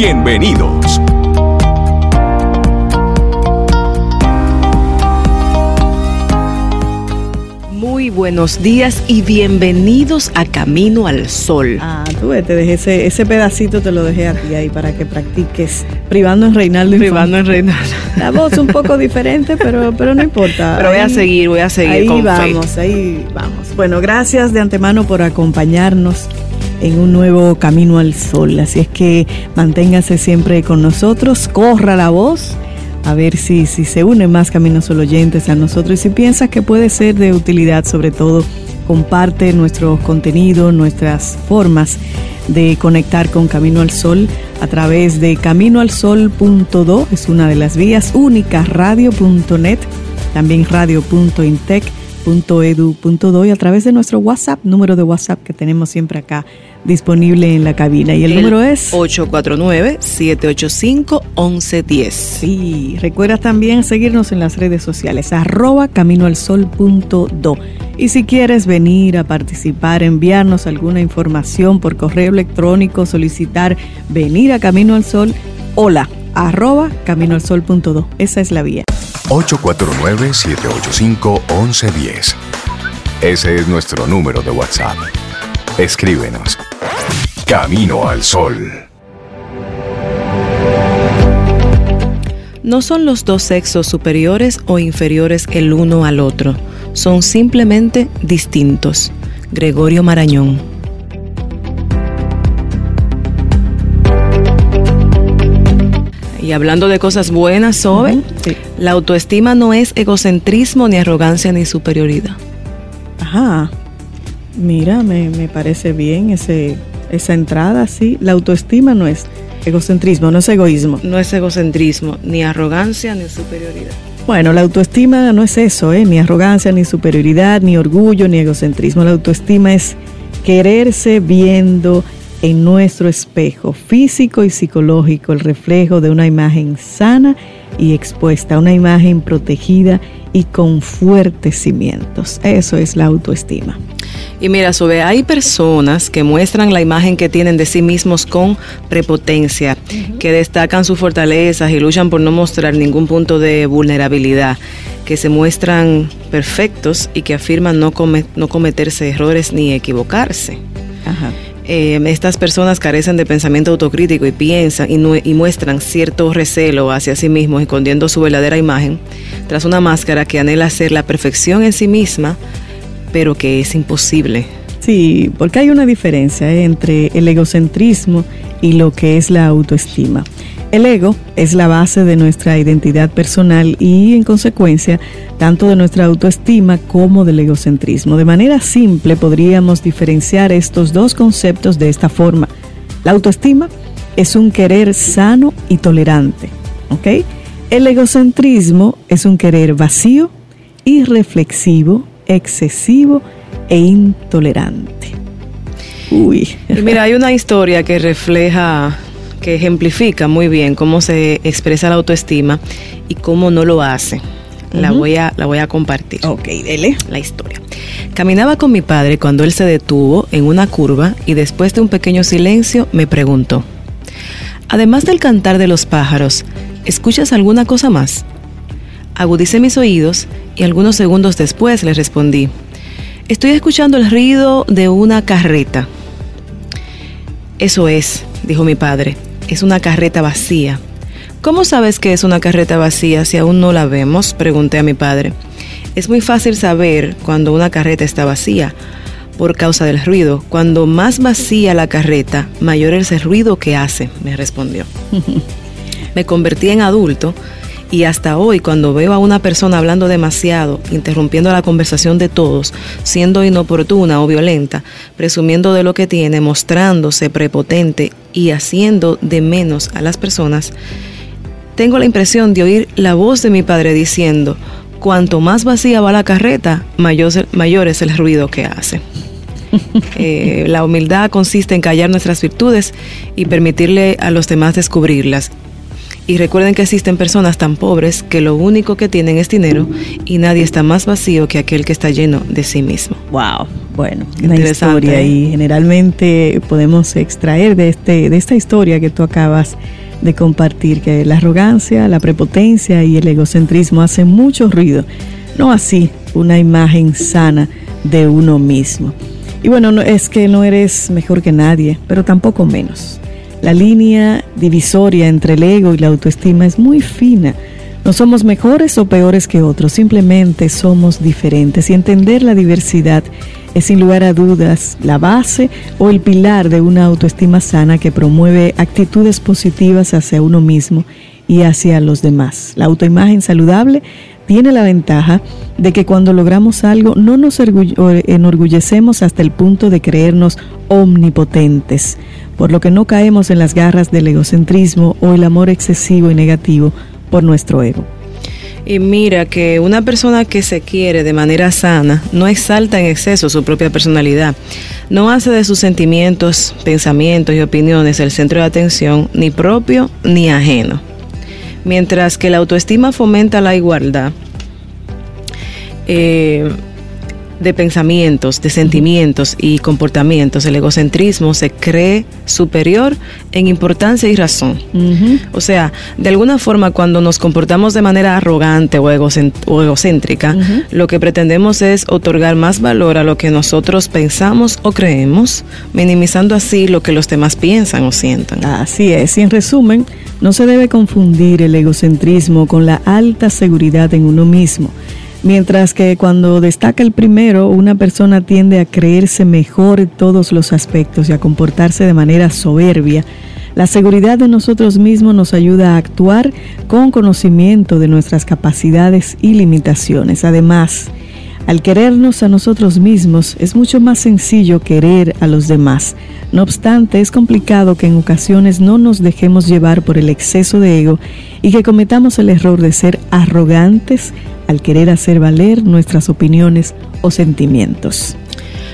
Bienvenidos. Muy buenos días y bienvenidos a Camino al Sol. Ah, tú te dejé ese, ese pedacito, te lo dejé a ti ahí para que practiques. Privando en Reinaldo. Privando en Reinaldo. La voz un poco diferente, pero, pero no importa. Pero voy a seguir, voy a seguir. Ahí vamos, ahí vamos. Bueno, gracias de antemano por acompañarnos en un nuevo camino al sol. Así es que manténgase siempre con nosotros, corra la voz, a ver si, si se unen más caminos sol oyentes a nosotros. Y si piensas que puede ser de utilidad, sobre todo, comparte nuestros contenidos, nuestras formas de conectar con Camino al Sol a través de caminoalsol.do, es una de las vías únicas, radio.net, también y a través de nuestro WhatsApp, número de WhatsApp que tenemos siempre acá disponible en la cabina. Y el, número es 849-785-1110. Sí, recuerda también seguirnos en las redes sociales, arroba caminoalsol.do. Y si quieres venir a participar, enviarnos alguna información por correo electrónico, solicitar venir a Camino al Sol, hola, arroba caminoalsol.do. Esa es la vía. 849-785-1110. Ese es nuestro número de WhatsApp. Escríbenos. Camino al Sol. No son los dos sexos superiores o inferiores el uno al otro, son simplemente distintos. Gregorio Marañón. Y hablando de cosas buenas, Sobe, la autoestima no es egocentrismo, ni arrogancia, ni superioridad. Ajá. Mira, me, me parece bien ese, esa entrada, sí. La autoestima no es egocentrismo, no es egoísmo. No es egocentrismo, ni arrogancia, ni superioridad. Bueno, la autoestima no es eso, ¿eh? ni arrogancia, ni superioridad, ni orgullo, ni egocentrismo. La autoestima es quererse viendo en nuestro espejo físico y psicológico el reflejo de una imagen sana y expuesta, una imagen protegida y con fuertes cimientos. Eso es la autoestima. Y mira, Sobe, hay personas que muestran la imagen que tienen de sí mismos con prepotencia, que destacan sus fortalezas y luchan por no mostrar ningún punto de vulnerabilidad, que se muestran perfectos y que afirman no, no cometerse errores ni equivocarse. Eh, estas personas carecen de pensamiento autocrítico y piensan y, y, muestran cierto recelo hacia sí mismos, escondiendo su verdadera imagen tras una máscara que anhela ser la perfección en sí misma, pero que es imposible. Sí, porque hay una diferencia entre el egocentrismo y lo que es la autoestima. El ego es la base de nuestra identidad personal y, en consecuencia, tanto de nuestra autoestima como del egocentrismo. De manera simple podríamos diferenciar estos dos conceptos de esta forma. La autoestima es un querer sano y tolerante. El egocentrismo es un querer vacío, irreflexivo, excesivo e intolerante. Uy. Mira, hay una historia que refleja que ejemplifica muy bien cómo se expresa la autoestima y cómo no lo hace. La, voy a, la voy a compartir. Ok, dele. La historia. Caminaba con mi padre cuando él se detuvo en una curva y después de un pequeño silencio me preguntó, además del cantar de los pájaros, ¿escuchas alguna cosa más? Agudicé mis oídos y algunos segundos después le respondí, estoy escuchando el ruido de una carreta. Eso es, dijo mi padre, es una carreta vacía. ¿Cómo sabes que es una carreta vacía si aún no la vemos? Pregunté a mi padre. Es muy fácil saber cuando una carreta está vacía por causa del ruido. Cuando más vacía la carreta, mayor es el ruido que hace, me respondió. me convertí en adulto Y hasta hoy, cuando veo a una persona hablando demasiado, interrumpiendo la conversación de todos, siendo inoportuna o violenta, presumiendo de lo que tiene, mostrándose prepotente y haciendo de menos a las personas, tengo la impresión de oír la voz de mi padre diciendo, cuanto más vacía va la carreta, mayor, mayor es el ruido que hace. Eh, la humildad consiste en callar nuestras virtudes y permitirle a los demás descubrirlas. Y recuerden que existen personas tan pobres que lo único que tienen es dinero y nadie está más vacío que aquel que está lleno de sí mismo. Wow, bueno, una historia y generalmente podemos extraer de este de esta historia que tú acabas de compartir que la arrogancia, la prepotencia y el egocentrismo hacen mucho ruido, no así una imagen sana de uno mismo. Y bueno, no, es que no eres mejor que nadie, pero tampoco menos. La línea divisoria entre el ego y la autoestima es muy fina. No somos mejores o peores que otros, simplemente somos diferentes y entender la diversidad es sin lugar a dudas la base o el pilar de una autoestima sana que promueve actitudes positivas hacia uno mismo y hacia los demás. La autoimagen saludable tiene la ventaja de que cuando logramos algo no nos enorgullecemos hasta el punto de creernos omnipotentes, por lo que no caemos en las garras del egocentrismo o el amor excesivo y negativo por nuestro ego. Y mira que una persona que se quiere de manera sana no exalta en exceso su propia personalidad, no hace de sus sentimientos, pensamientos y opiniones el centro de atención ni propio ni ajeno. Mientras que la autoestima fomenta la igualdad, eh, de pensamientos, de sentimientos y comportamientos, el egocentrismo se cree superior en importancia y razón. O sea, de alguna forma cuando nos comportamos de manera arrogante o, egocéntrica, lo que pretendemos es otorgar más valor a lo que nosotros pensamos o creemos, minimizando así lo que los demás piensan o sientan. Así es, y en resumen, no se debe confundir el egocentrismo con la alta seguridad en uno mismo Mientras que cuando destaca el primero, una persona tiende a creerse mejor en todos los aspectos y a comportarse de manera soberbia. La seguridad de nosotros mismos nos ayuda a actuar con conocimiento de nuestras capacidades y limitaciones. Además, al querernos a nosotros mismos es mucho más sencillo querer a los demás. No obstante, es complicado que en ocasiones no nos dejemos llevar por el exceso de ego y que cometamos el error de ser arrogantes al querer hacer valer nuestras opiniones o sentimientos.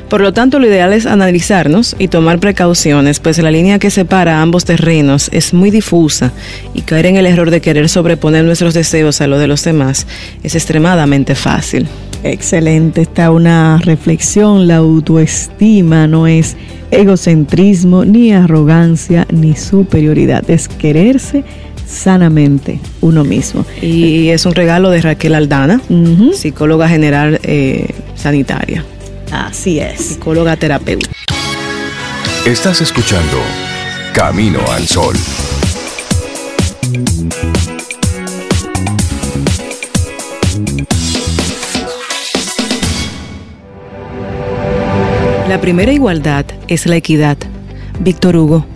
Por lo tanto, lo ideal es analizarnos y tomar precauciones, pues la línea que separa ambos terrenos es muy difusa y caer en el error de querer sobreponer nuestros deseos a los de los demás es extremadamente fácil. Excelente, está una reflexión, la autoestima no es egocentrismo, ni arrogancia, ni superioridad, es quererse sanamente uno mismo. Y es un regalo de Raquel Aldana, psicóloga general eh, sanitaria. Así es. Psicóloga terapeuta. Estás escuchando Camino al Sol. La primera igualdad es la equidad. Víctor Hugo.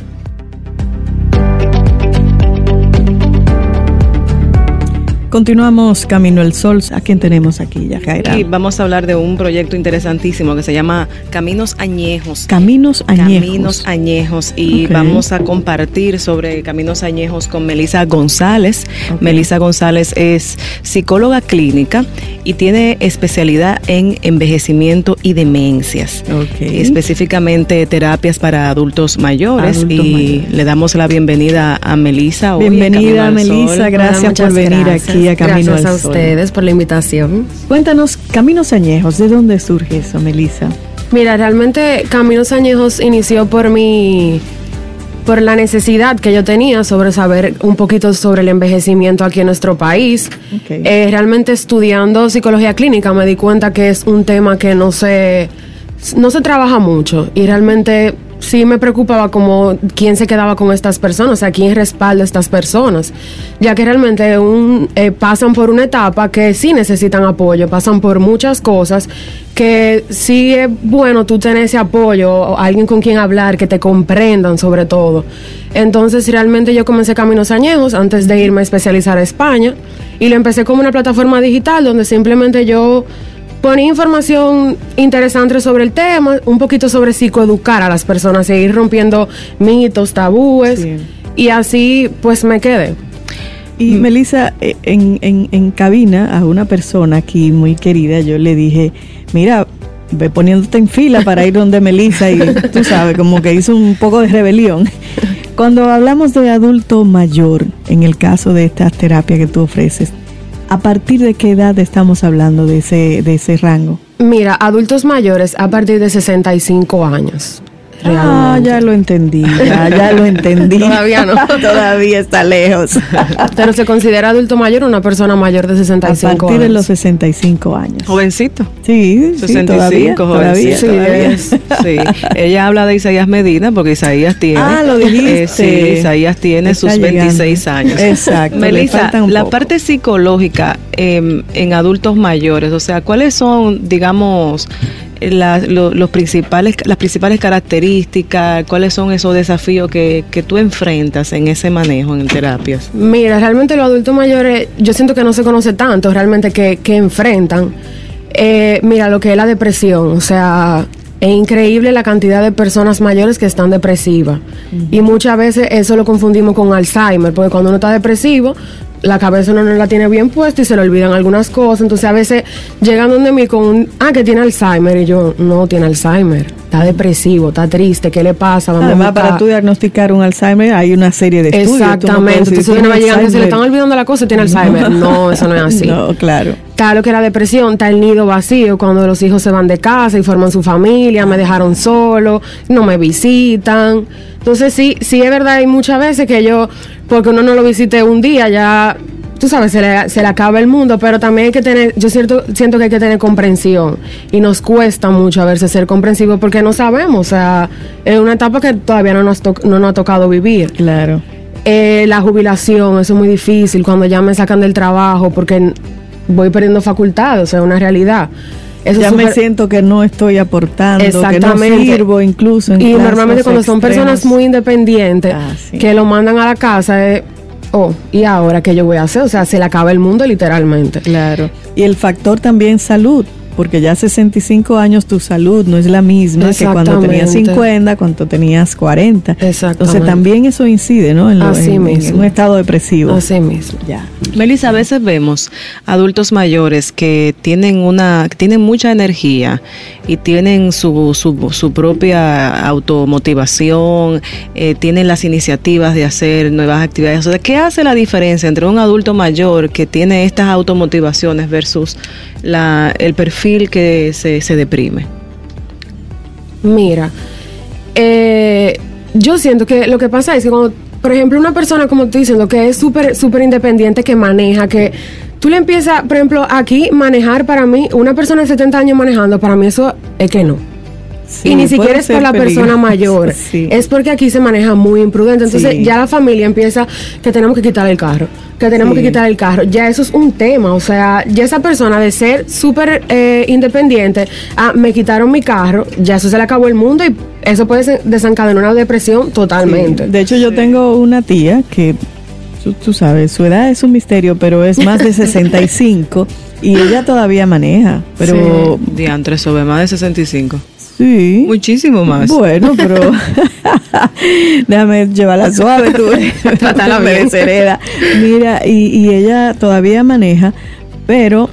Continuamos Camino al Sol. ¿A quién tenemos aquí, Yajaira? Y vamos a hablar de un proyecto interesantísimo que se llama Caminos Añejos. Caminos Añejos. Caminos Añejos. Y vamos a compartir sobre Caminos Añejos con Melisa González. Melisa González es psicóloga clínica y tiene especialidad en envejecimiento y demencias. Específicamente terapias para adultos mayores. y le damos la bienvenida a Melisa. Bienvenida, Melisa. Gracias por venir aquí Gracias a ustedes por la invitación. Cuéntanos, Caminos Añejos, ¿de dónde surge eso, Melissa? Mira, realmente Caminos Añejos inició por mi por la necesidad que yo tenía sobre saber un poquito sobre el envejecimiento aquí en nuestro país. Eh, realmente estudiando psicología clínica me di cuenta que es un tema que no se, no se trabaja mucho y realmente sí me preocupaba como quién se quedaba con estas personas, o sea, quién respalda a estas personas, ya que realmente eh, pasan por una etapa que sí necesitan apoyo, pasan por muchas cosas que sí es bueno tú tener ese apoyo, alguien con quien hablar, que te comprendan sobre todo. Entonces realmente yo comencé Caminos Añejos antes de irme a especializar a España y lo empecé como una plataforma digital donde simplemente yo ponía información interesante sobre el tema, un poquito sobre psicoeducar a las personas, seguir rompiendo mitos, tabúes y así pues me quedé. Y mm. Melissa, eh, en, en, en cabina a una persona aquí muy querida, yo le dije, mira, ve poniéndote en fila para ir donde Melissa y tú sabes, como que hizo un poco de rebelión. Cuando hablamos de adulto mayor, en el caso de estas terapias que tú ofreces, ¿A partir de qué edad estamos hablando de ese, de ese rango? Mira, adultos mayores a partir de 65 años. Ah, ya lo entendí, ya, lo entendí. Todavía no. Todavía está lejos. Pero se considera adulto mayor una persona mayor de 65 años. A partir de los 65 años. Jovencito. Sí, 65, jovencito. Todavía, sí, Ella habla de Isaías Medina porque Isaías tiene. Ah, lo dijiste. Eh, sí, Isaías tiene sus 26 años. Exacto. Melissa, la parte psicológica em, en adultos mayores, o sea, ¿cuáles son, digamos, los principales, las principales características, cuáles son esos desafíos que, que tú enfrentas en ese manejo en terapias? Mira, realmente los adultos mayores, yo siento que no se conoce tanto realmente que, enfrentan. Eh, mira, lo que es la depresión, o sea, es increíble la cantidad de personas mayores que están depresivas. Y muchas veces eso lo confundimos con Alzheimer, porque cuando uno está depresivo, la cabeza no la tiene bien puesta y se le olvidan algunas cosas. Entonces a veces llegan donde mí con un, ah, que tiene Alzheimer. Y yo, no, tiene Alzheimer. Está depresivo, está triste, ¿qué le pasa? Además, para tú diagnosticar un Alzheimer hay una serie de estudios. Exactamente. Entonces uno va llegando, se le están olvidando la cosa, tiene Alzheimer. No, eso no es así. No, claro. Está lo que era depresión, está el nido vacío, cuando los hijos se van de casa y forman su familia, me dejaron solo, no me visitan. Entonces sí, sí es verdad, hay muchas veces que yo, porque uno no lo visite un día, ya, tú sabes, se le, se le acaba el mundo, pero también hay que tener, yo cierto, siento que hay que tener comprensión y nos cuesta mucho a veces ser comprensivos porque no sabemos, o sea, es una etapa que todavía no nos, no nos ha tocado vivir. Claro. Eh, la jubilación, eso es muy difícil cuando ya me sacan del trabajo porque voy perdiendo facultades, o sea, una realidad. ya me siento que no estoy aportando, que no sirvo incluso. y normalmente cuando son personas muy independientes ah, que lo mandan a la casa, es, oh, ¿y ahora qué yo voy a hacer? O sea, se le acaba el mundo literalmente. Claro. Y el factor también salud, porque ya 65 años tu salud no es la misma que cuando tenías 50, cuando tenías 40. Entonces también eso incide, ¿no? En, un estado depresivo. Así mismo. Ya. Melissa, a veces vemos adultos mayores que tienen una tienen mucha energía y tienen su, su, su propia automotivación, eh, tienen las iniciativas de hacer nuevas actividades. O sea, ¿qué hace la diferencia entre un adulto mayor que tiene estas automotivaciones versus la, el perfil que se, se deprime? Mira, eh, yo siento que lo que pasa es que cuando, por ejemplo, una persona, como estoy diciendo, que es súper, súper independiente, que maneja, que tú le empiezas, por ejemplo, aquí manejar para mí, una persona de 70 años manejando, para mí eso es que no y ni siquiera es por la persona mayor, es porque aquí se maneja muy imprudente. Entonces ya la familia empieza que tenemos que quitar el carro, que tenemos que quitar el carro. Ya eso es un tema, o sea, ya esa persona de ser súper eh, independiente, ah, me quitaron mi carro, ya eso se le acabó el mundo y eso puede desencadenar una depresión totalmente. De hecho, yo tengo una tía que, tú, sabes, su edad es un misterio, pero es más de 65 y ella todavía maneja, pero... Diantre, sobre más de 65. Sí. Muchísimo más. Bueno, pero déjame llevarla suave, tú. Tratarla bien. Mira, y, y ella todavía maneja, pero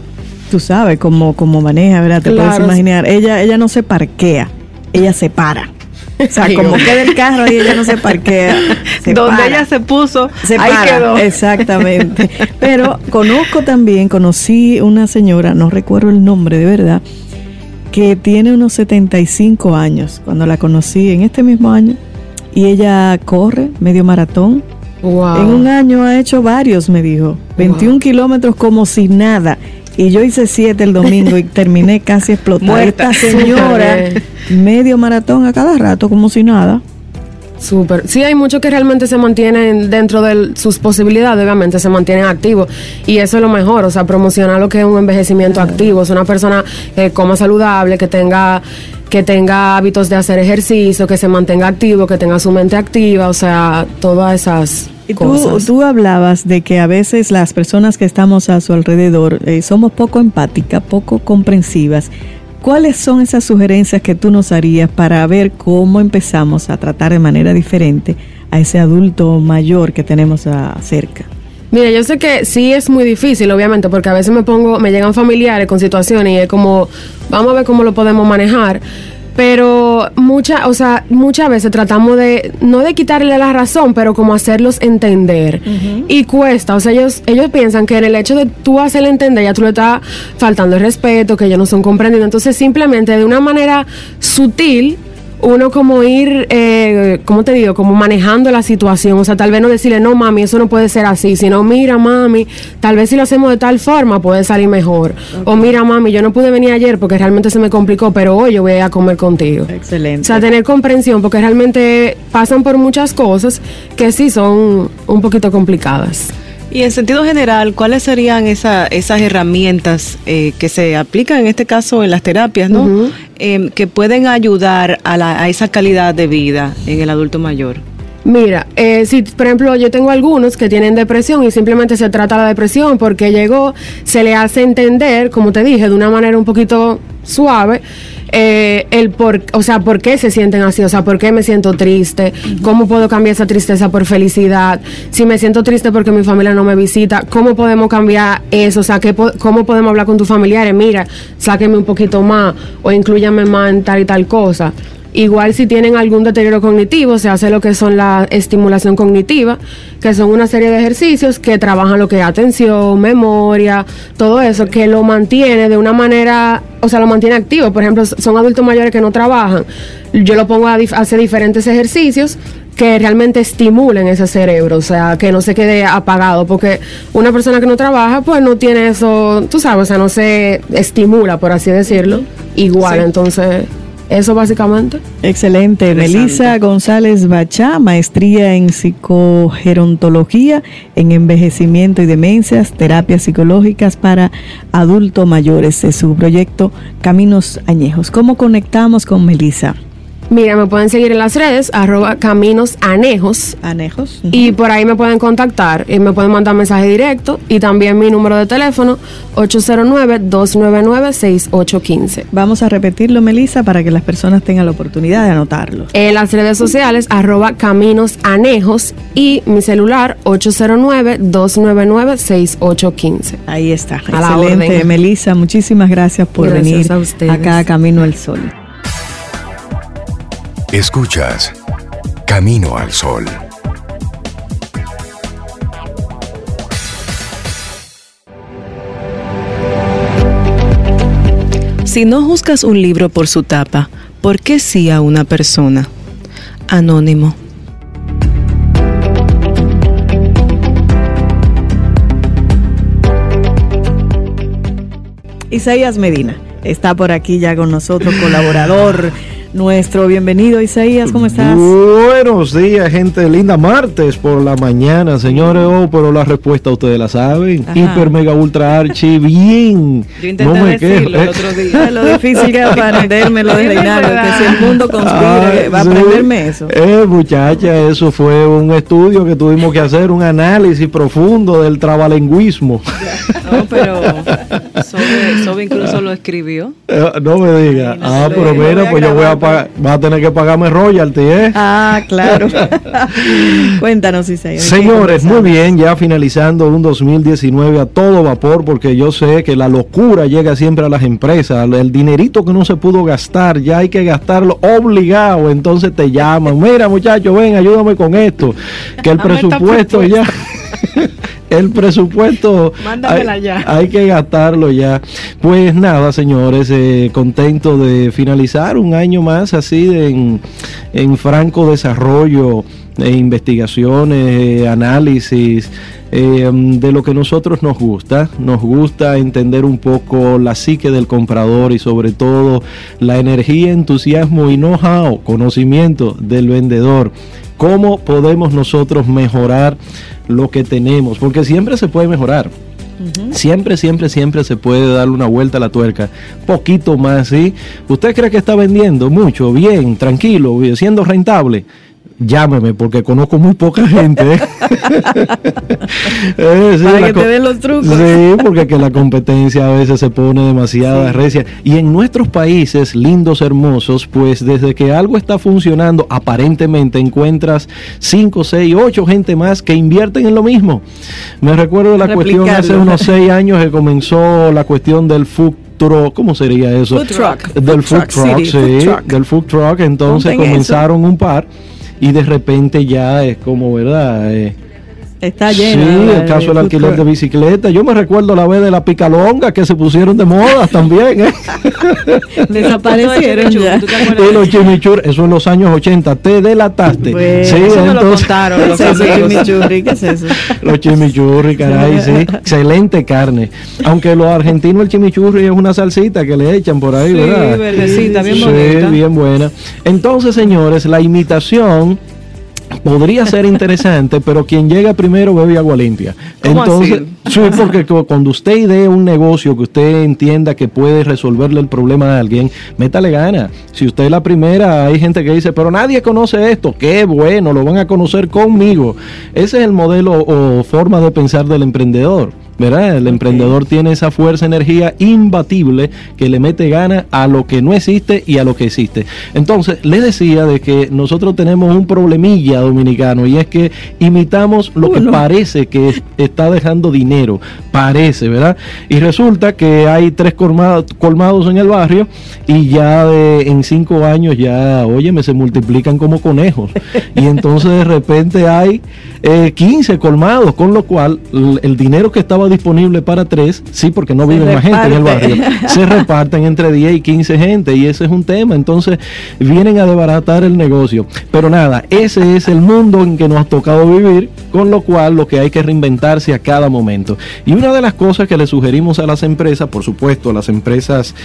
tú sabes cómo, cómo maneja, ¿verdad? Te puedes imaginar. Ella, ella no se parquea, ella se para. O sea, como queda el carro y ella no se parquea. Donde ella se puso, se ahí quedó. Exactamente. Pero conozco también, conocí una señora, no recuerdo el nombre de verdad, que tiene unos 75 años, cuando la conocí en este mismo año, y ella corre medio maratón. En un año ha hecho varios, me dijo. 21 kilómetros como si nada. Y yo hice siete el domingo y terminé casi explotada. Esta señora, medio maratón a cada rato, como si nada. Súper. Sí, hay muchos que realmente se mantienen dentro de sus posibilidades, obviamente se mantienen activos. Y eso es lo mejor, o sea, promocionar lo que es un envejecimiento activo. Es una persona que coma saludable, que tenga que tenga hábitos de hacer ejercicio, que se mantenga activo, que tenga su mente activa, o sea, todas esas y tú, tú, hablabas de que a veces las personas que estamos a su alrededor eh, somos poco empáticas, poco comprensivas. ¿Cuáles son esas sugerencias que tú nos harías para ver cómo empezamos a tratar de manera diferente a ese adulto mayor que tenemos cerca? Mira, yo sé que sí es muy difícil, obviamente, porque a veces me pongo, me llegan familiares con situaciones y es como, vamos a ver cómo lo podemos manejar pero muchas, o sea, muchas veces tratamos de no de quitarle la razón, pero como hacerlos entender. Y cuesta, o sea, ellos ellos piensan que en el hecho de tú hacerle entender ya tú le estás faltando el respeto, que ellos no son comprendidos, entonces simplemente de una manera sutil uno como ir, eh, ¿cómo te digo? Como manejando la situación. O sea, tal vez no decirle, no, mami, eso no puede ser así, sino, mira, mami, tal vez si lo hacemos de tal forma puede salir mejor. O mira, mami, yo no pude venir ayer porque realmente se me complicó, pero hoy yo voy a comer contigo. Excelente. O sea, tener comprensión porque realmente pasan por muchas cosas que sí son un poquito complicadas. Y en sentido general, ¿cuáles serían esa, esas herramientas eh, que se aplican en este caso en las terapias, ¿no? Em, que pueden ayudar a, la, a esa calidad de vida en el adulto mayor? Mira, eh, si por ejemplo yo tengo algunos que tienen depresión y simplemente se trata la depresión porque llegó, se le hace entender, como te dije, de una manera un poquito suave, eh, el por, o sea, por qué se sienten así, o sea, por qué me siento triste, cómo puedo cambiar esa tristeza por felicidad, si me siento triste porque mi familia no me visita, cómo podemos cambiar eso, o sea, ¿qué, cómo podemos hablar con tus familiares, mira, sáqueme un poquito más o incluyame más en tal y tal cosa. Igual si tienen algún deterioro cognitivo, se hace lo que son la estimulación cognitiva, que son una serie de ejercicios que trabajan lo que es atención, memoria, todo eso, que lo mantiene de una manera, o sea, lo mantiene activo. Por ejemplo, son adultos mayores que no trabajan. Yo lo pongo a hacer diferentes ejercicios que realmente estimulen ese cerebro, o sea, que no se quede apagado, porque una persona que no trabaja, pues no tiene eso, tú sabes, o sea, no se estimula, por así decirlo, igual, entonces... Eso básicamente. Excelente. Melissa González Bachá, maestría en psicogerontología, en envejecimiento y demencias, terapias psicológicas para adultos mayores. Es su proyecto Caminos Añejos. ¿Cómo conectamos con Melissa? Mira, me pueden seguir en las redes, arroba caminos anejos. Anejos. Y por ahí me pueden contactar y me pueden mandar mensaje directo. Y también mi número de teléfono, 809-299-6815. Vamos a repetirlo, Melissa, para que las personas tengan la oportunidad de anotarlo. En las redes sociales, arroba caminos anejos. Y mi celular, 809-299-6815. Ahí está. Excelente, Melissa. Muchísimas gracias por venir acá a Camino al Sol. Escuchas Camino al Sol. Si no juzgas un libro por su tapa, ¿por qué sí a una persona? Anónimo. Isaías Medina está por aquí ya con nosotros, colaborador nuestro. Bienvenido, Isaías, ¿cómo estás? Buenos días, gente linda. Martes por la mañana, señores. Oh, pero la respuesta ustedes la saben. Hiper, mega, ultra, archi, bien. Yo intenté no decirlo el otro día. lo difícil que es aprenderme lo de Reinaldo, que si el mundo conspira, ah, va a aprenderme eso. Eh, muchacha, eso fue un estudio que tuvimos que hacer, un análisis profundo del trabalenguismo. No, pero Sobe, incluso lo escribió. Eh, no me diga. ah, pero mira, pues yo voy a va a tener que pagarme royalty, ¿eh? Ah, claro. Cuéntanos, Isaías. Señores, muy bien, ya finalizando un 2019 a todo vapor, porque yo sé que la locura llega siempre a las empresas. El dinerito que no se pudo gastar, ya hay que gastarlo obligado. Entonces te llaman, mira muchacho, ven, ayúdame con esto. Que el presupuesto ya... el presupuesto hay, ya. hay, que gastarlo ya. Pues nada, señores, eh, contento de finalizar un año más así en, en franco desarrollo eh, investigaciones, análisis de lo que nosotros nos gusta. Nos gusta entender un poco la psique del comprador y sobre todo la energía, entusiasmo y know-how, conocimiento del vendedor. ¿Cómo podemos nosotros mejorar lo que tenemos? Porque siempre se puede mejorar. Siempre, siempre, siempre se puede dar una vuelta a la tuerca. Poquito más, ¿sí? ¿Usted cree que está vendiendo mucho, bien, tranquilo, siendo rentable? Llámeme porque conozco muy poca gente. ¿eh? Eh, Para que te den los trucos. Sí, porque que la competencia a veces se pone demasiado recia. Y en nuestros países lindos, hermosos, pues desde que algo está funcionando, aparentemente encuentras 5, 6, 8 gente más que invierten en lo mismo. Me recuerdo la cuestión hace unos 6 años que comenzó la cuestión del food ¿cómo sería eso? Food truck. Del food, truck, sí, del food truck. Entonces comenzaron un par y de repente ya es como, ¿verdad? Eh, Está lleno. Sí, el caso del alquiler de bicicleta. Yo me recuerdo la vez de la picalonga que se pusieron de moda también. ¿eh? Desaparecieron ya. Y los chimichurri, eso en los años 80. Te delataste. sí, eso lo contaron los chimichurri. ¿Qué es eso? Los chimichurri, caray, sí. Excelente carne. Aunque los argentinos el chimichurri es una salsita que le echan por ahí, ¿verdad? Sí, verdecita, bien bonita. Sí, bien buena. Entonces, señores, la imitación podría ser interesante, pero quien llega primero bebe agua limpia. Entonces, sí, porque cuando usted idee un negocio que usted entienda que puede resolverle el problema a alguien, métale gana. Si usted es la primera, hay gente que dice, pero nadie conoce esto, qué bueno, lo van a conocer conmigo. Ese es el modelo o forma de pensar del emprendedor. ¿Verdad? El emprendedor tiene esa fuerza, energía imbatible que le mete gana a lo que no existe y a lo que existe. Entonces, le decía de que nosotros tenemos un problemilla dominicano y es que imitamos lo que parece que está dejando dinero, parece, ¿verdad? Y resulta que hay tres colmados, en el barrio y ya en cinco años ya, óyeme, se multiplican como conejos. Y entonces de repente hay 15 eh, colmados, con lo cual el dinero que estaba disponible para tres, sí, porque no vive más gente en el barrio, se reparten entre 10 y 15 gente y ese es un tema. Entonces vienen a desbaratar el negocio. Pero nada, ese es el mundo en que nos ha tocado vivir, con lo cual lo que hay que reinventarse a cada momento. Y una de las cosas que le sugerimos a las empresas, por supuesto, a las empresas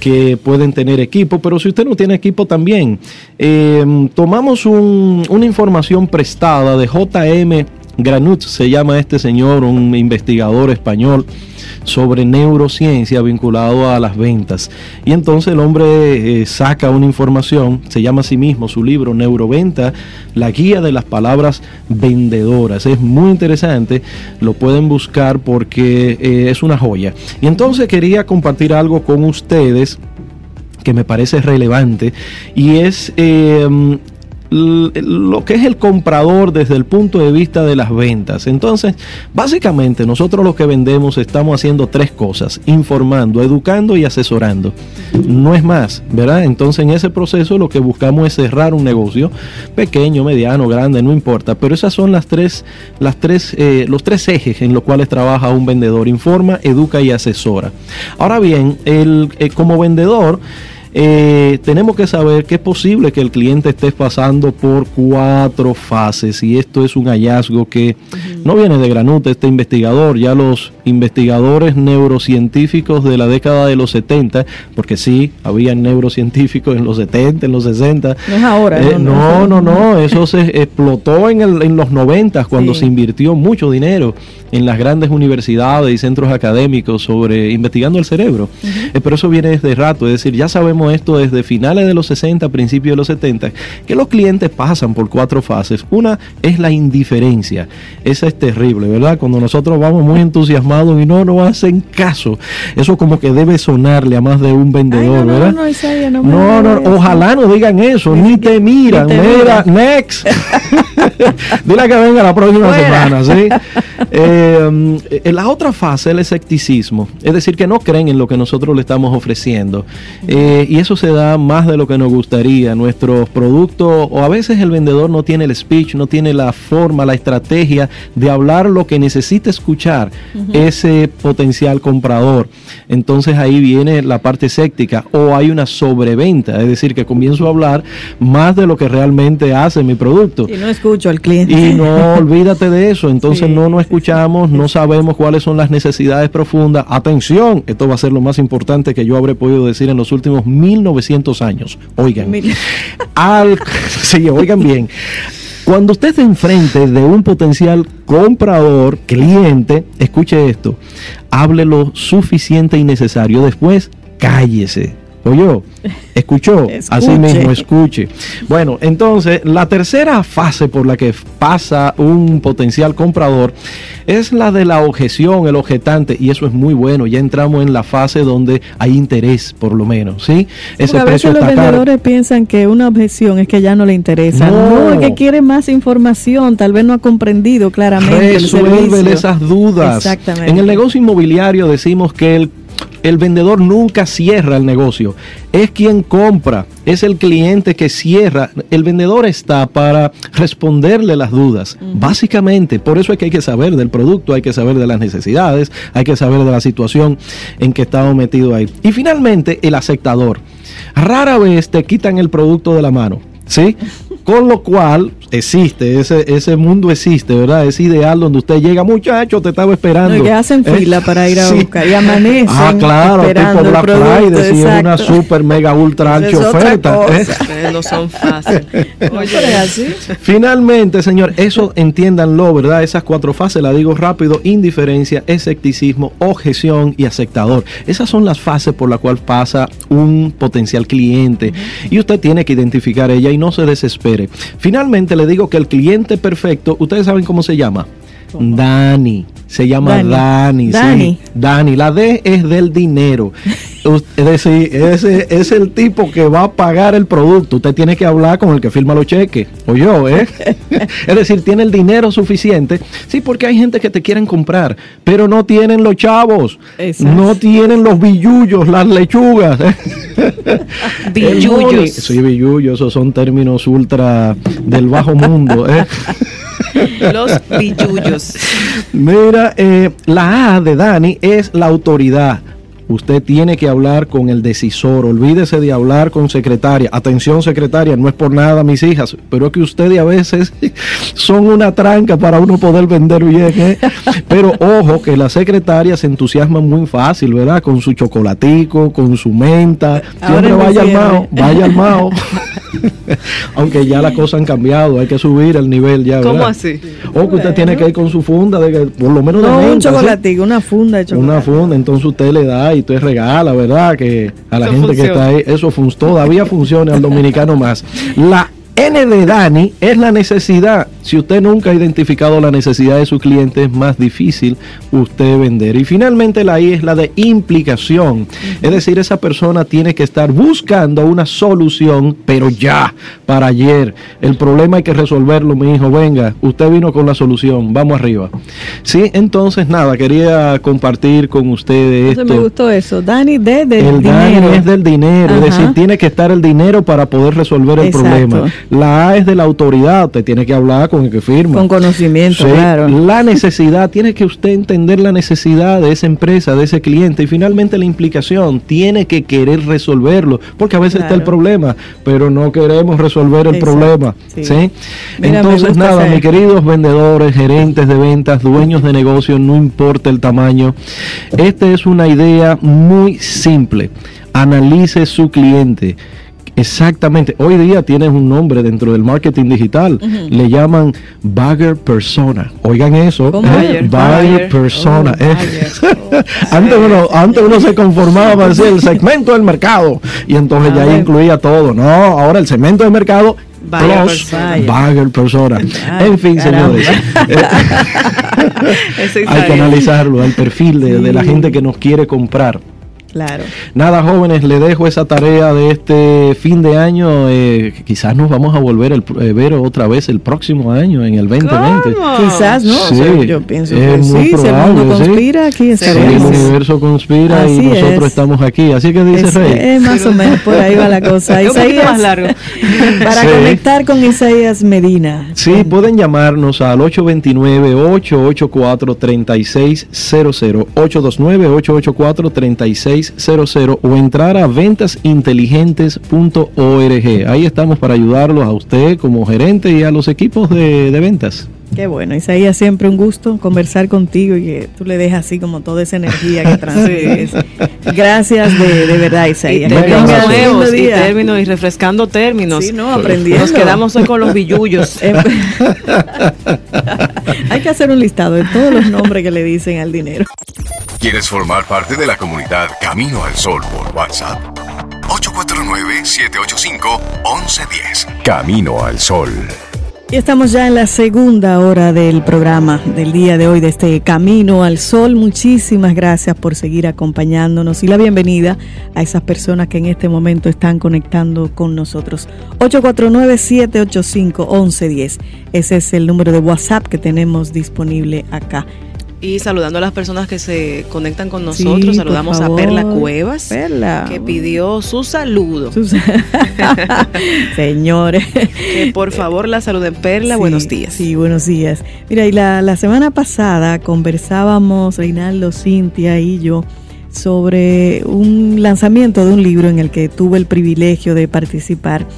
que pueden tener equipo, pero si usted no tiene equipo también, eh, tomamos una información prestada de JM Granut se llama este señor, un investigador español sobre neurociencia vinculado a las ventas. Y entonces el hombre eh, saca una información, se llama a sí mismo su libro Neuroventa, la guía de las palabras vendedoras. Es muy interesante, lo pueden buscar porque eh, es una joya. Y entonces quería compartir algo con ustedes que me parece relevante y es eh, lo que es el comprador desde el punto de vista de las ventas. Entonces, básicamente nosotros lo que vendemos estamos haciendo tres cosas, informando, educando y asesorando. No es más, ¿verdad? Entonces en ese proceso lo que buscamos es cerrar un negocio, pequeño, mediano, grande, no importa, pero esas son las tres, las tres, eh, los tres ejes en los cuales trabaja un vendedor, informa, educa y asesora. Ahora bien, el, eh, como vendedor, eh, tenemos que saber que es posible que el cliente esté pasando por cuatro fases y esto es un hallazgo que no viene de Granute, este investigador, ya los investigadores neurocientíficos de la década de los 70, porque sí, había neurocientíficos en los 70, en los 60. No es ahora. Eh, no, no, no, eso se explotó en, el, en los 90 cuando se invirtió mucho dinero en las grandes universidades y centros académicos sobre investigando el cerebro. Eh, pero eso viene desde rato, es decir, ya sabemos esto desde finales de los 60, principios de los 70, que los clientes pasan por cuatro fases. Una es la indiferencia. Esa es terrible, ¿verdad? Cuando nosotros vamos muy entusiasmados y no nos hacen caso. Eso como que debe sonarle a más de un vendedor, ¿verdad? No, no, ojalá no digan eso, ni te miran. Mira, next. Dile que venga la próxima semana, ¿sí? Eh, en la otra fase, el escepticismo, es decir, que no creen en lo que nosotros le estamos ofreciendo. Eh, y eso se da más de lo que nos gustaría. Nuestros productos, o a veces el vendedor no tiene el speech, no tiene la forma, la estrategia de hablar lo que necesita escuchar ese potencial comprador. Entonces ahí viene la parte escéptica o hay una sobreventa, es decir, que comienzo a hablar más de lo que realmente hace mi producto. Y no escucho al cliente. Y no olvídate de eso. Entonces no nos escuchamos, no sabemos cuáles son las necesidades profundas. Atención, esto va a ser lo más importante que yo habré podido decir en los últimos 1900 años. Oigan. Al, sí, oigan bien. Cuando usted se enfrente de un potencial comprador, cliente, escuche esto, hable lo suficiente y necesario. Después, cállese Oye, escuchó, así mismo, escuche. Bueno, entonces la tercera fase por la que pasa un potencial comprador es la de la objeción, el objetante, y eso es muy bueno. Ya entramos en la fase donde hay interés, por lo menos, ¿sí? Ese a veces los vendedores piensan que una objeción es que ya no le interesa. No, es que quiere más información, tal vez no ha comprendido claramente. Resuelve esas dudas. Exactamente. En el negocio inmobiliario decimos que el el vendedor nunca cierra el negocio. Es quien compra, es el cliente que cierra. El vendedor está para responderle las dudas. Básicamente, por eso es que hay que saber del producto, hay que saber de las necesidades, hay que saber de la situación en que estamos metidos ahí. Y finalmente, el aceptador. Rara vez te quitan el producto de la mano. ¿Sí? Con lo cual, existe, ese, ese mundo existe, ¿verdad? Es ideal donde usted llega, muchacho, te estaba esperando. No, que hacen ¿Eh? fila para ir a buscar y amanecen. Ah, claro, tipo Black Friday, si es una super, mega, ultra ancha oferta. ¿eh? No son fáciles. Oye, así. Finalmente, señor, eso entiéndanlo, ¿verdad? Esas cuatro fases, la digo rápido, indiferencia, escepticismo, objeción y aceptador. Esas son las fases por las cuales pasa un potencial cliente. Y usted tiene que identificar ella y no se desespere. Finalmente, le digo que el cliente perfecto, ¿ustedes saben cómo se llama? Dani. Se llama Dani. Dani. Dani. La D es del dinero. es decir, ese es el tipo que va a pagar el producto. Usted tiene que hablar con el que firma los cheques. O yo, ¿eh? es decir, tiene el dinero suficiente. Sí, porque hay gente que te quieren comprar, pero no tienen los chavos. No tienen los billullos, las lechugas. billullos. Sí, billullos. Esos son términos ultra del bajo mundo. ¿eh? Los billullos. Mira, eh, la A de Dani es la autoridad. Usted tiene que hablar con el decisor. Olvídese de hablar con secretaria. Atención, secretaria, no es por nada, mis hijas, pero es que ustedes a veces son una tranca para uno poder vender bien. ¿eh? Pero ojo, que la secretaria se entusiasma muy fácil, ¿verdad? Con su chocolatico, con su menta. Siempre vaya al mao, vaya al mao. Aunque ya las cosas han cambiado, hay que subir el nivel ya. ¿Cómo así? O que usted tiene que ir con su funda, de que, por lo menos no, de un chocolatico, una funda de chocolate. Una funda, entonces usted le da y usted regala, ¿verdad? Que a la gente que está ahí, eso todavía funciona al dominicano más. La N de Dani es la necesidad. Si usted nunca ha identificado la necesidad de su cliente, es más difícil usted vender. Y finalmente la I es la de implicación. Es decir, esa persona tiene que estar buscando una solución, pero ya, para ayer. El problema hay que resolverlo, mi hijo. Venga, usted vino con la solución. Vamos arriba. Sí, entonces nada, quería compartir con ustedes esto. me gustó eso. Dani de, del el Dani es del dinero. Es decir, tiene que estar el dinero para poder resolver el problema. La A es de la autoridad, usted tiene que hablar con el que firma. Con conocimiento, claro. La necesidad, tiene que usted entender la necesidad de esa empresa, de ese cliente. Y finalmente la implicación, tiene que querer resolverlo, porque a veces está el problema, pero no queremos resolver el problema. Sí. Entonces, nada, mis queridos vendedores, gerentes de ventas, dueños de negocios, no importa el tamaño, esta es una idea muy simple. Analice su cliente Exactamente. Hoy día tienes un nombre dentro del marketing digital. Le llaman Bagger Persona. Oigan eso. ¿eh? Bagger Persona. Oh, ¿eh? antes, uno, antes uno se conformaba para decir el segmento del mercado. Y entonces ya incluía todo. No, ahora el segmento del mercado plus Bagger Persona. en fin, señores. Hay que analizarlo, el perfil de la gente que nos quiere comprar. Claro. Nada, jóvenes, le dejo esa tarea de este fin de año. Eh, quizás nos vamos a volver a eh, ver otra vez el próximo año, en el 2020. Quizás, ¿no? Sí, yo pienso que sí. si el mundo conspira, aquí estaremos. el universo conspira y nosotros estamos aquí. Así que dice Rey. Es más o menos por ahí va la cosa. Isaías, más largo. para conectar con Isaías Medina. Sí, pueden llamarnos al 829-884-3600. 829-884-3600 600 o entrar a ventasinteligentes.org. Ahí estamos para ayudarlos a usted como gerente y a los equipos de ventas. Qué bueno, Isaías, siempre un gusto conversar contigo y que tú le dejas así como toda esa energía que transmites. Gracias de, de, verdad, Isaías. Y términos nuevos y términos y refrescando términos. Sí, no, aprendiendo. Nos quedamos hoy con los billullos. Hay que hacer un listado de todos los nombres que le dicen al dinero. ¿Quieres formar parte de la comunidad Camino al Sol por WhatsApp? 849-785-1110. Camino al Sol. Y estamos ya en la segunda hora del programa del día de hoy, de este Camino al Sol. Muchísimas gracias por seguir acompañándonos y la bienvenida a esas personas que en este momento están conectando con nosotros. 849-785-1110. Ese es el número de WhatsApp que tenemos disponible acá. Y saludando a las personas que se conectan con nosotros, saludamos a Perla Cuevas, Perla. que pidió su saludo. Señores. Que por favor la saluden. Perla, buenos días. Sí, buenos días. Mira, y la, la semana pasada conversábamos, Reinaldo, Cintia y yo, sobre un lanzamiento de un libro en el que tuve el privilegio de participar.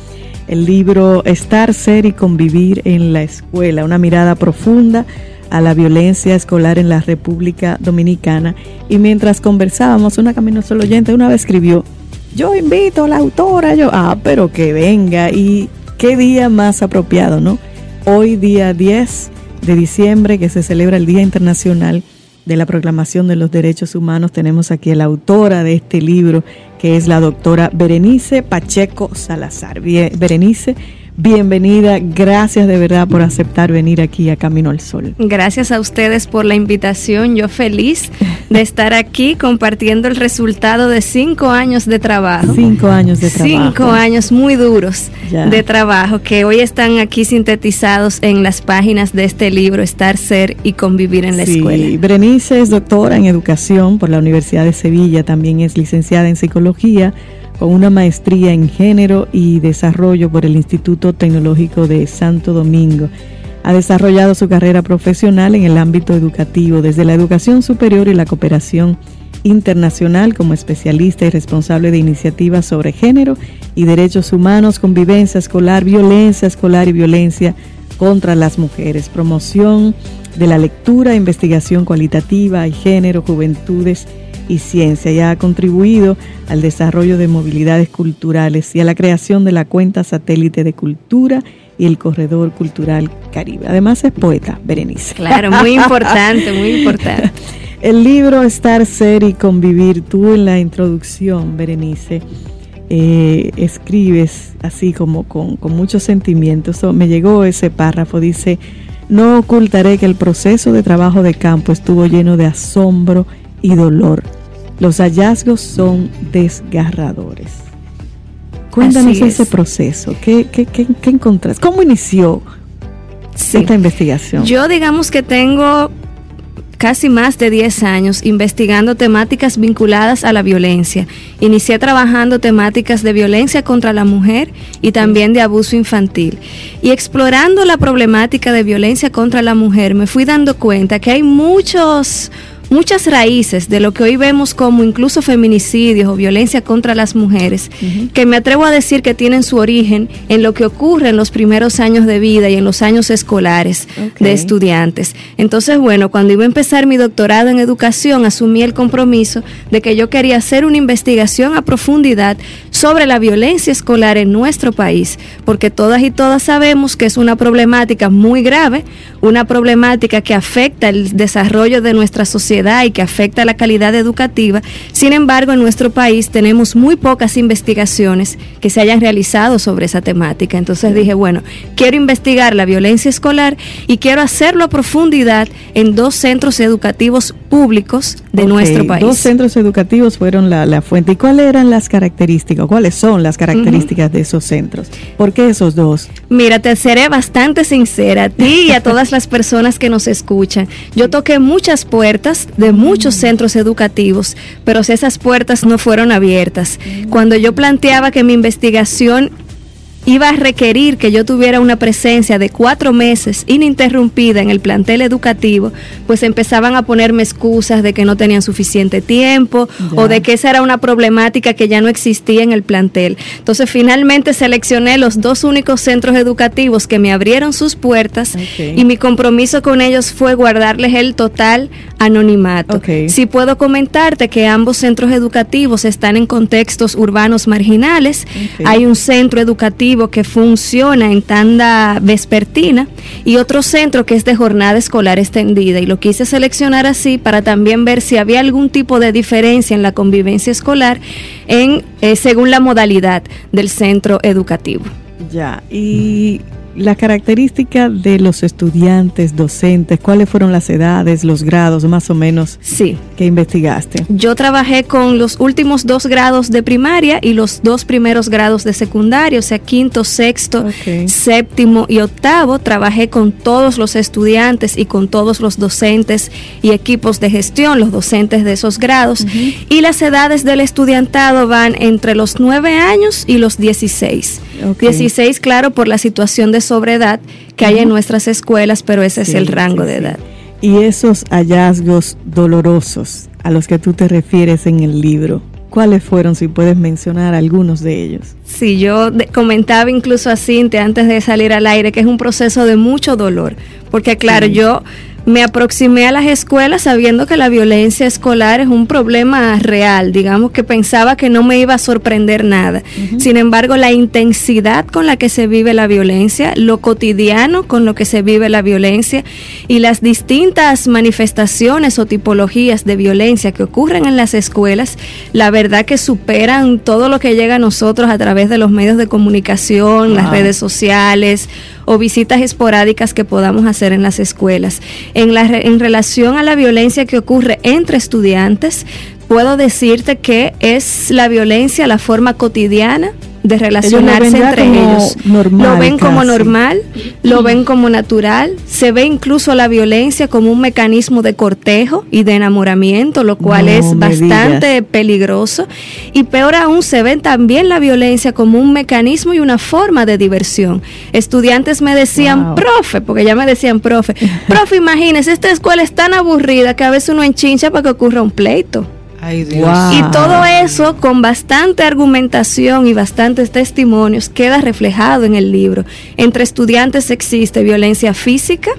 El libro Estar, Ser y Convivir en la Escuela, una mirada profunda a la violencia escolar en la República Dominicana. Y mientras conversábamos, una camino solo oyente una vez escribió, yo invito a la autora, yo, ah, pero que venga. Y qué día más apropiado, ¿no? Hoy día 10 de diciembre, que se celebra el Día Internacional de la Proclamación de los Derechos Humanos, tenemos aquí a la autora de este libro, que es la doctora Berenice Pacheco Salazar. Berenice, bienvenida. Gracias de verdad por aceptar venir aquí a Camino al Sol. Gracias a ustedes por la invitación. Yo feliz de estar aquí compartiendo el resultado de cinco años de trabajo. Cinco años de trabajo. Cinco años muy duros ya. de trabajo que hoy están aquí sintetizados en las páginas de este libro, Estar, Ser y Convivir en la sí. Escuela. Berenice es doctora en educación por la Universidad de Sevilla, también es licenciada en psicología con una maestría en género y desarrollo por el Instituto Tecnológico de Santo Domingo. Ha desarrollado su carrera profesional en el ámbito educativo, desde la educación superior y la cooperación internacional como especialista y responsable de iniciativas sobre género y derechos humanos, convivencia escolar, violencia escolar y violencia contra las mujeres, promoción de la lectura, investigación cualitativa y género, juventudes y ciencia y ha contribuido al desarrollo de movilidades culturales y a la creación de la cuenta satélite de cultura y el corredor cultural Caribe. Además es poeta, Berenice. Claro, muy importante, muy importante. el libro Estar, Ser y Convivir, tú en la introducción, Berenice, eh, escribes así como con, con muchos sentimientos. So, me llegó ese párrafo, dice, no ocultaré que el proceso de trabajo de campo estuvo lleno de asombro y dolor. Los hallazgos son desgarradores. Cuéntanos ese proceso. ¿Qué, qué, qué, qué encontraste? ¿Cómo inició sí. esta investigación? Yo digamos que tengo casi más de 10 años investigando temáticas vinculadas a la violencia. Inicié trabajando temáticas de violencia contra la mujer y también de abuso infantil. Y explorando la problemática de violencia contra la mujer, me fui dando cuenta que hay muchos muchas raíces de lo que hoy vemos como incluso feminicidios o violencia contra las mujeres, uh -huh. que me atrevo a decir que tienen su origen en lo que ocurre en los primeros años de vida y en los años escolares okay. de estudiantes. Entonces, bueno, cuando iba a empezar mi doctorado en educación, asumí el compromiso de que yo quería hacer una investigación a profundidad sobre la violencia escolar en nuestro país, porque todas y todas sabemos que es una problemática muy grave, una problemática que afecta el desarrollo de nuestra sociedad y que afecta la calidad educativa. Sin embargo, en nuestro país tenemos muy pocas investigaciones que se hayan realizado sobre esa temática. Entonces dije, bueno, quiero investigar la violencia escolar y quiero hacerlo a profundidad en dos centros educativos públicos de okay. nuestro país. Dos centros educativos fueron la, la, fuente. ¿Y cuáles eran las características? ¿Cuáles son las características uh -huh. de esos centros? ¿Por qué esos dos? Mira, te seré bastante sincera a ti y a todas las personas que nos escuchan. Yo toqué muchas puertas de muchos centros educativos, pero esas puertas no fueron abiertas. Cuando yo planteaba que mi investigación iba a requerir que yo tuviera una presencia de cuatro meses ininterrumpida en el plantel educativo, pues empezaban a ponerme excusas de que no tenían suficiente tiempo o de que esa era una problemática que ya no existía en el plantel. Entonces finalmente seleccioné los dos únicos centros educativos que me abrieron sus puertas y mi compromiso con ellos fue guardarles el total anonimato. Si puedo comentarte que ambos centros educativos están en contextos urbanos marginales, hay un centro educativo que funciona en tanda vespertina y otro centro que es de jornada escolar extendida. Y lo quise seleccionar así para también ver si había algún tipo de diferencia en la convivencia escolar en eh, según la modalidad del centro educativo. Ya, y la característica de los estudiantes, docentes, cuáles fueron las edades, los grados más o menos sí. que investigaste. Yo trabajé con los últimos dos grados de primaria y los dos primeros grados de secundaria, o sea, quinto, sexto, séptimo y octavo. Trabajé con todos los estudiantes y con todos los docentes y equipos de gestión, los docentes de esos grados. Y las edades del estudiantado van entre los 9 años y los 16. 16, claro, por la situación de sobredad que hay en nuestras escuelas, pero ese es el rango de edad. Y esos hallazgos dolorosos a los que tú te refieres en el libro, ¿cuáles fueron, si puedes mencionar algunos de ellos? Sí, yo comentaba incluso a Cintia antes de salir al aire que es un proceso de mucho dolor, porque claro, yo me aproximé a las escuelas sabiendo que la violencia escolar es un problema real, digamos que pensaba que no me iba a sorprender nada. Sin embargo, la intensidad con la que se vive la violencia, lo cotidiano con lo que se vive la violencia y las distintas manifestaciones o tipologías de violencia que ocurren en las escuelas, la verdad que superan todo lo que llega a nosotros a través de los medios de comunicación, las redes sociales o visitas esporádicas que podamos hacer en las escuelas. En, la, en relación a la violencia que ocurre entre estudiantes, puedo decirte que es la violencia la forma cotidiana de relacionarse entre ellos. lo ven como normal, lo ven como natural, se ve incluso la violencia como un mecanismo de cortejo y de enamoramiento, lo cual es bastante peligroso. Y peor aún, se ven también la violencia como un mecanismo y una forma de diversión. Estudiantes me decían, profe, porque ya me decían, profe, profe, imagínese, esta escuela es tan aburrida que a veces uno enchincha para que ocurra un pleito. Y todo eso con bastante argumentación y bastantes testimonios queda reflejado en el libro. Entre estudiantes existe violencia física,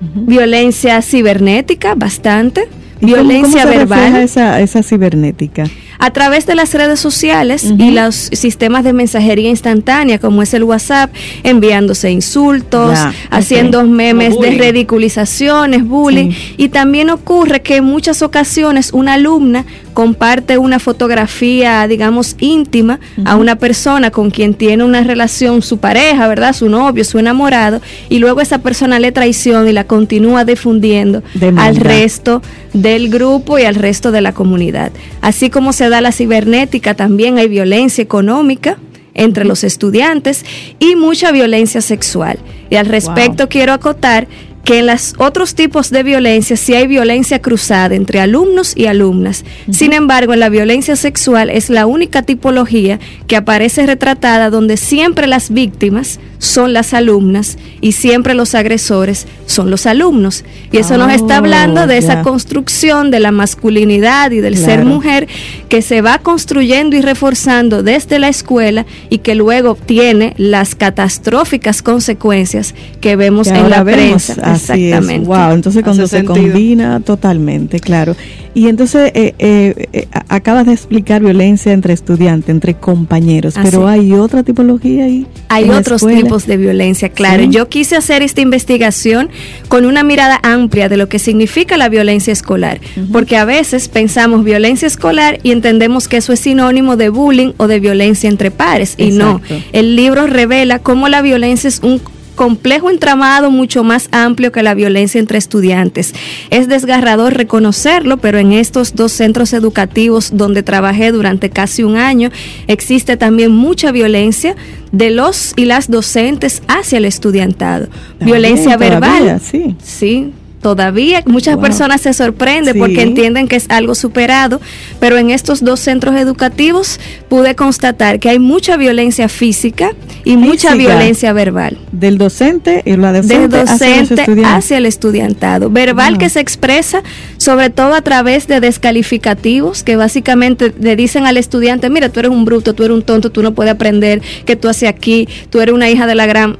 violencia cibernética, bastante, violencia cómo, se verbal. Esa, esa cibernética? A través de las redes sociales y los sistemas de mensajería instantánea, como es el WhatsApp, enviándose insultos, haciendo memes de ridiculizaciones, bullying. Y también ocurre que en muchas ocasiones una alumna comparte una fotografía, digamos, íntima a una persona con quien tiene una relación, su pareja, ¿verdad? Su novio, su enamorado, y luego esa persona le traiciona y la continúa difundiendo al resto del grupo y al resto de la comunidad. Así como se da la cibernética, también hay violencia económica entre los estudiantes y mucha violencia sexual. Y al respecto quiero acotar que en los otros tipos de violencia sí hay violencia cruzada entre alumnos y alumnas. Sin embargo, en la violencia sexual es la única tipología que aparece retratada donde siempre las víctimas son las alumnas y siempre los agresores son los alumnos. Y eso nos está hablando de esa construcción de la masculinidad y del ser mujer que se va construyendo y reforzando desde la escuela y que luego tiene las catastróficas consecuencias que vemos en la prensa. Exactamente. Wow, entonces cuando se combina totalmente, claro. Y entonces eh, eh, eh, acabas de explicar violencia entre estudiantes, entre compañeros, pero hay otra tipología ahí. Hay otros tipos de violencia, claro. Yo quise hacer esta investigación con una mirada amplia de lo que significa la violencia escolar, porque a veces pensamos violencia escolar y entendemos que eso es sinónimo de bullying o de violencia entre pares, y no. El libro revela cómo la violencia es un complejo entramado mucho más amplio que la violencia entre estudiantes. Es desgarrador reconocerlo, pero en estos dos centros educativos donde trabajé durante casi un año existe también mucha violencia de los y las docentes hacia el estudiantado. violencia verbal. sí. Sí todavía muchas personas se sorprenden porque entienden que es algo superado, pero en estos dos centros educativos pude constatar que hay mucha violencia física y mucha violencia verbal. Del docente y la Del docente hacia, el estudiantado. Verbal que se expresa sobre todo a través de descalificativos que básicamente le dicen al estudiante, mira, tú eres un bruto, tú eres un tonto, tú no puedes aprender, que tú haces aquí, tú eres una hija de la gran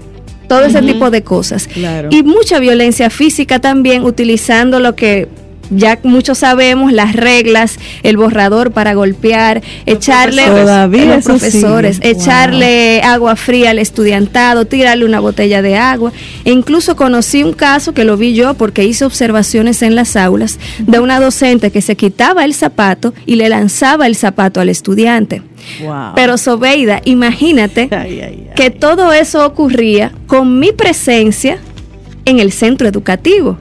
todo ese tipo de cosas. Y mucha violencia física también, utilizando lo que ya muchos sabemos las reglas, el borrador para golpear, echarle a los profesores, echarle agua fría al estudiantado, tirarle una botella de agua. E incluso conocí un caso que lo vi yo porque hice observaciones en las aulas de una docente que se quitaba el zapato y le lanzaba el zapato al estudiante. Pero Sobeida, imagínate que todo eso ocurría con mi presencia en el centro educativo.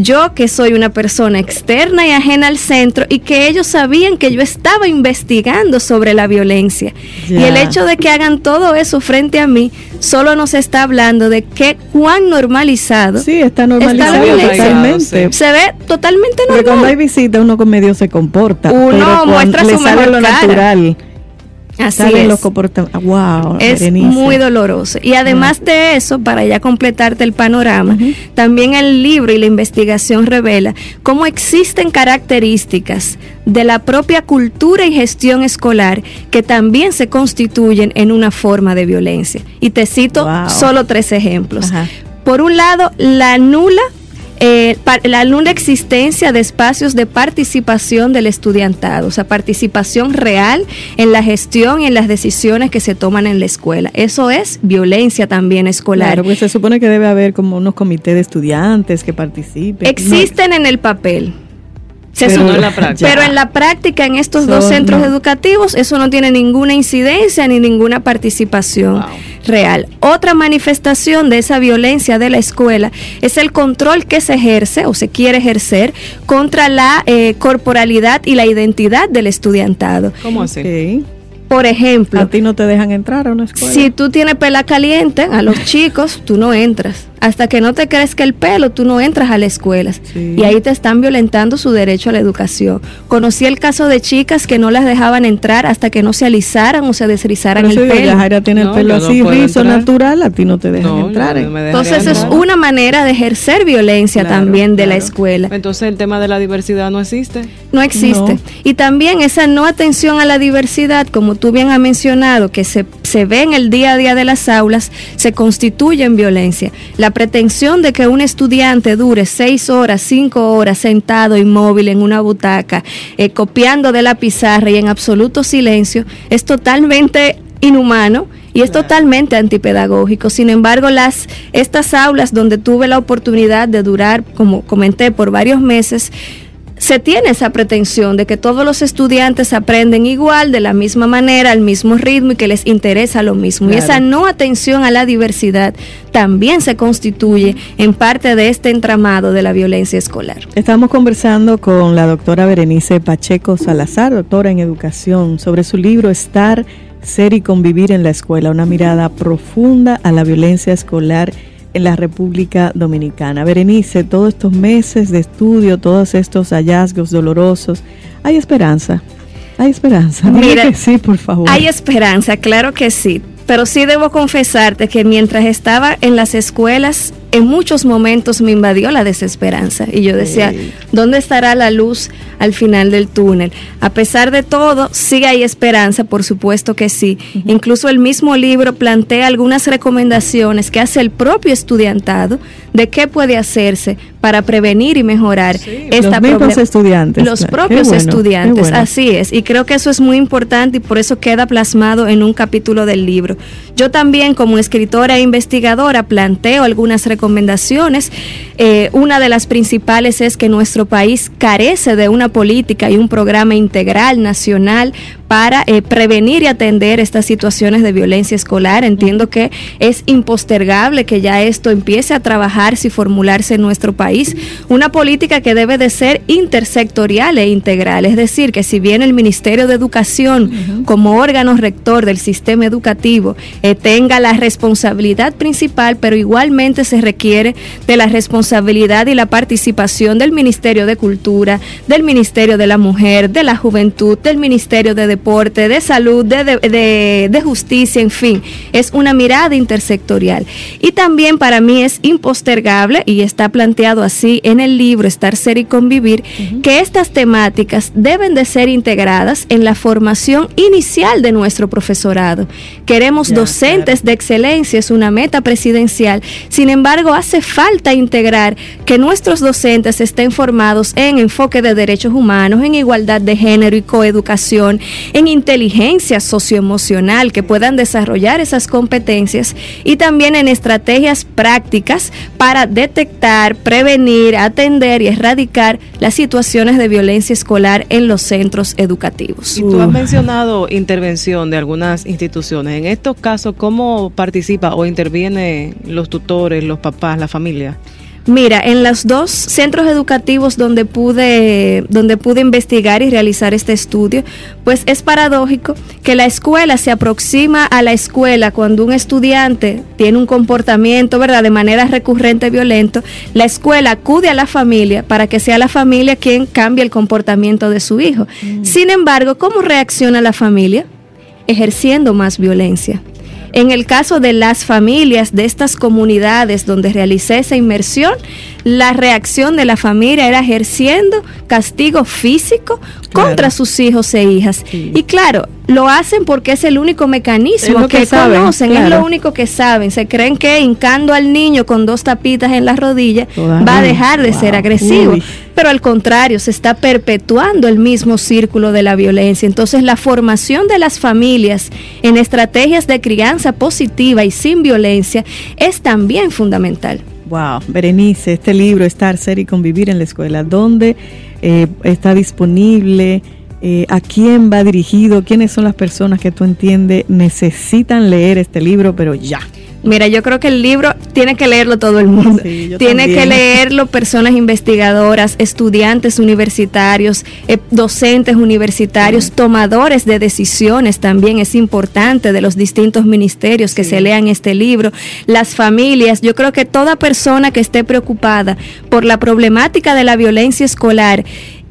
Yo que soy una persona externa y ajena al centro y que ellos sabían que yo estaba investigando sobre la violencia. Y el hecho de que hagan todo eso frente a mí solo nos está hablando de que cuán normalizado. Sí, está normalizado totalmente. Se ve totalmente normal. Porque cuando hay visita uno con medio se comporta. Uno muestra su mejor lo natural. Así es. wow, es muy doloroso. Y además de eso, para ya completarte el panorama, también el libro y la investigación revela cómo existen características de la propia cultura y gestión escolar que también se constituyen en una forma de violencia. Y te cito solo tres ejemplos. Por un lado, la nula eh, la nula existencia de espacios de participación del estudiantado, o sea, participación real en la gestión y en las decisiones que se toman en la escuela. Eso es violencia también escolar. Claro, pues se supone que debe haber como unos comités de estudiantes que participen. Existen en el papel pero, en la pero en la práctica, en estos dos centros educativos, eso no tiene ninguna incidencia ni ninguna participación real. Otra manifestación de esa violencia de la escuela es el control que se ejerce o se quiere ejercer contra la eh, corporalidad y la identidad del estudiantado. ¿Cómo así? Por ejemplo, a ti no te dejan entrar a una escuela. Si tú tienes pela caliente, a los chicos, tú no entras hasta que no te crezca el pelo, tú no entras a la escuela. Y ahí te están violentando su derecho a la educación. Conocí el caso de chicas que no las dejaban entrar hasta que no se alisaran o se desrizaran el pelo. Jaira tiene el pelo así, rizo, natural, a ti no te dejan entrar. Entonces es una manera de ejercer violencia también de la escuela. Entonces el tema de la diversidad no existe. No existe. Y también esa no atención a la diversidad, como tú bien has mencionado, que se, se ve en el día a día de las aulas, se constituye en violencia. La la pretensión de que un estudiante dure seis horas, cinco horas sentado inmóvil en una butaca, eh, copiando de la pizarra y en absoluto silencio, es totalmente inhumano y es totalmente antipedagógico. Sin embargo, las estas aulas donde tuve la oportunidad de durar, como comenté, por varios meses, se tiene esa pretensión de que todos los estudiantes aprenden igual, de la misma manera, al mismo ritmo y que les interesa lo mismo. Y esa no atención a la diversidad también se constituye en parte de este entramado de la violencia escolar. Estamos conversando con la doctora Berenice Pacheco Salazar, doctora en educación, sobre su libro Estar, Ser y Convivir en la Escuela, una mirada profunda a la violencia escolar en la República Dominicana. Berenice, todos estos meses de estudio, todos estos hallazgos dolorosos, hay esperanza. Hay esperanza. Mira, sí, por favor. Hay esperanza, claro que sí. Pero sí debo confesarte que mientras estaba en las escuelas en muchos momentos me invadió la desesperanza y yo decía, ¿dónde estará la luz al final del túnel? A pesar de todo, sí hay esperanza, por supuesto que sí. Incluso el mismo libro plantea algunas recomendaciones que hace el propio estudiantado de qué puede hacerse para prevenir y mejorar esta Los mismos estudiantes. Los propios estudiantes, así es. Y creo que eso es muy importante y por eso queda plasmado en un capítulo del libro. Yo también como escritora e investigadora planteo algunas recomendaciones recomendaciones. Eh, una de las principales es que nuestro país carece de una política y un programa integral nacional para eh, prevenir y atender estas situaciones de violencia escolar. Entiendo que es impostergable que ya esto empiece a trabajarse y formularse en nuestro país. Una política que debe de ser intersectorial e integral, es decir, que si bien el Ministerio de Educación como órgano rector del sistema educativo eh, tenga la responsabilidad principal, pero igualmente se requiere de la responsabilidad y la participación del Ministerio de Cultura, del Ministerio de la Mujer, de la Juventud, del Ministerio de Deporte, de Salud, de, de, Justicia, en fin, es una mirada intersectorial. Y también para mí es impostergable, y está planteado así en el libro Estar, Ser y Convivir, que estas temáticas deben de ser integradas en la formación inicial de nuestro profesorado. Queremos docentes de excelencia, es una meta presidencial. Sin embargo, hace falta integrar que nuestros docentes estén formados en enfoque de derechos humanos, en igualdad de género y coeducación, en inteligencia socioemocional, que puedan desarrollar esas competencias y también en estrategias prácticas para detectar, prevenir, atender y erradicar las situaciones de violencia escolar en los centros educativos. Y tú has mencionado intervención de algunas instituciones. En estos casos, ¿cómo participa o interviene los tutores, los papás, la familia? Mira, en los dos centros educativos donde pude, donde pude investigar y realizar este estudio, pues es paradójico que la escuela se aproxima a la escuela cuando un estudiante tiene un comportamiento, ¿verdad?, de manera recurrente violento, la escuela acude a la familia para que sea la familia quien cambie el comportamiento de su hijo. Mm. Sin embargo, ¿cómo reacciona la familia? Ejerciendo más violencia. En el caso de las familias de estas comunidades donde realicé esa inmersión, la reacción de la familia era ejerciendo castigo físico contra sus hijos e hijas. Y claro, lo hacen porque es el único mecanismo que, conocen, es lo único que saben. Se creen que hincando al niño con dos tapitas en la rodilla va a dejar de ser agresivo. Pero al contrario, se está perpetuando el mismo círculo de la violencia. Entonces la formación de las familias en estrategias de crianza positiva y sin violencia es también fundamental. Wow, Berenice, este libro, Estar, Ser y Convivir en la Escuela, ¿dónde eh, está disponible? Eh, ¿A quién va dirigido? ¿Quiénes son las personas que tú entiendes necesitan leer este libro, pero ya? Mira, yo creo que el libro tiene que leerlo todo el mundo. tiene que leerlo personas investigadoras, estudiantes universitarios, eh, docentes universitarios, tomadores de decisiones también es importante de los distintos ministerios que se lean este libro, las familias. Yo creo que toda persona que esté preocupada por la problemática de la violencia escolar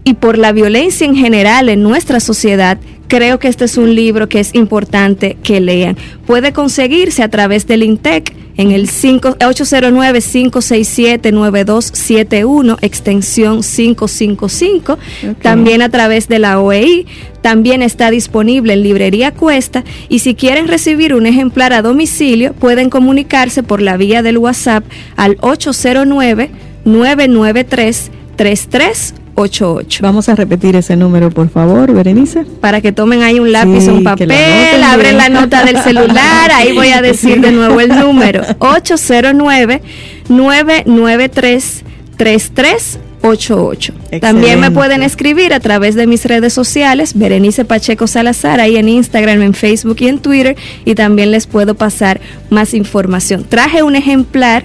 y por la violencia en general en nuestra sociedad, creo que este es un libro que es importante que lean. Puede conseguirse a través del INTEC en el 809-567-9271, extensión 555, también a través de la OEI. También está disponible en Librería Cuesta y si quieren recibir un ejemplar a domicilio pueden comunicarse por la vía del WhatsApp al 809 993 33 88. Vamos a repetir ese número, por favor, Berenice. Para que tomen ahí un lápiz, un papel, abren la nota del celular, ahí voy a decir de nuevo el número. 809 993 33 88. También me pueden escribir a través de mis redes sociales, Berenice Pacheco Salazar, ahí en Instagram, en Facebook y en Twitter, y también les puedo pasar más información. Traje un ejemplar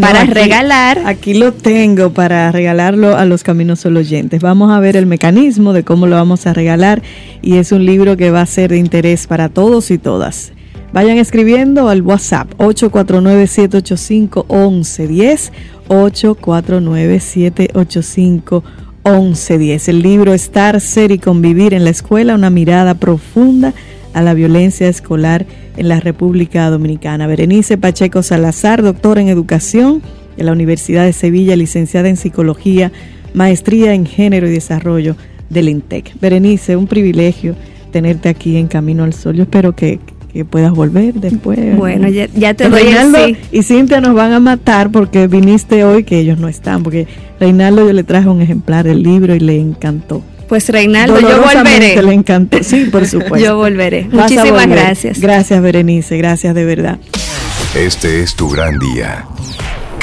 para regalar. Aquí lo tengo para regalarlo a los Caminos Solo oyentes. Vamos a ver el mecanismo de cómo lo vamos a regalar y es un libro que va a ser de interés para todos y todas. Vayan escribiendo al WhatsApp 849-785-1110, 849-785-1110. El libro Estar, Ser y Convivir en la Escuela, una mirada profunda a la violencia escolar en la República Dominicana. Berenice Pacheco Salazar, doctora en Educación en la Universidad de Sevilla, licenciada en Psicología, maestría en Género y Desarrollo del INTEC. Berenice, un privilegio tenerte aquí en Camino al Sol. Yo espero que, que puedas volver después. Bueno, ya, te doy Reinaldo y Cintia nos van a matar porque viniste hoy que ellos no están, porque Reinaldo yo le traje un ejemplar del libro y le encantó. Pues Reinaldo, yo volveré. Le encantó, sí, por supuesto. yo volveré. Muchísimas gracias. Gracias, Berenice, gracias de verdad. Este es tu gran día.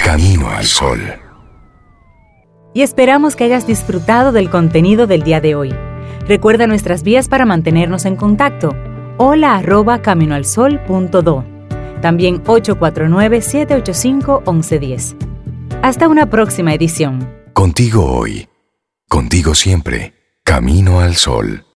Camino al sol. Y esperamos que hayas disfrutado del contenido del día de hoy. Recuerda nuestras vías para mantenernos en contacto. Hola arroba caminoalsol.do. También 849-785-1110. Hasta una próxima edición. Contigo hoy. Contigo siempre. Camino al sol.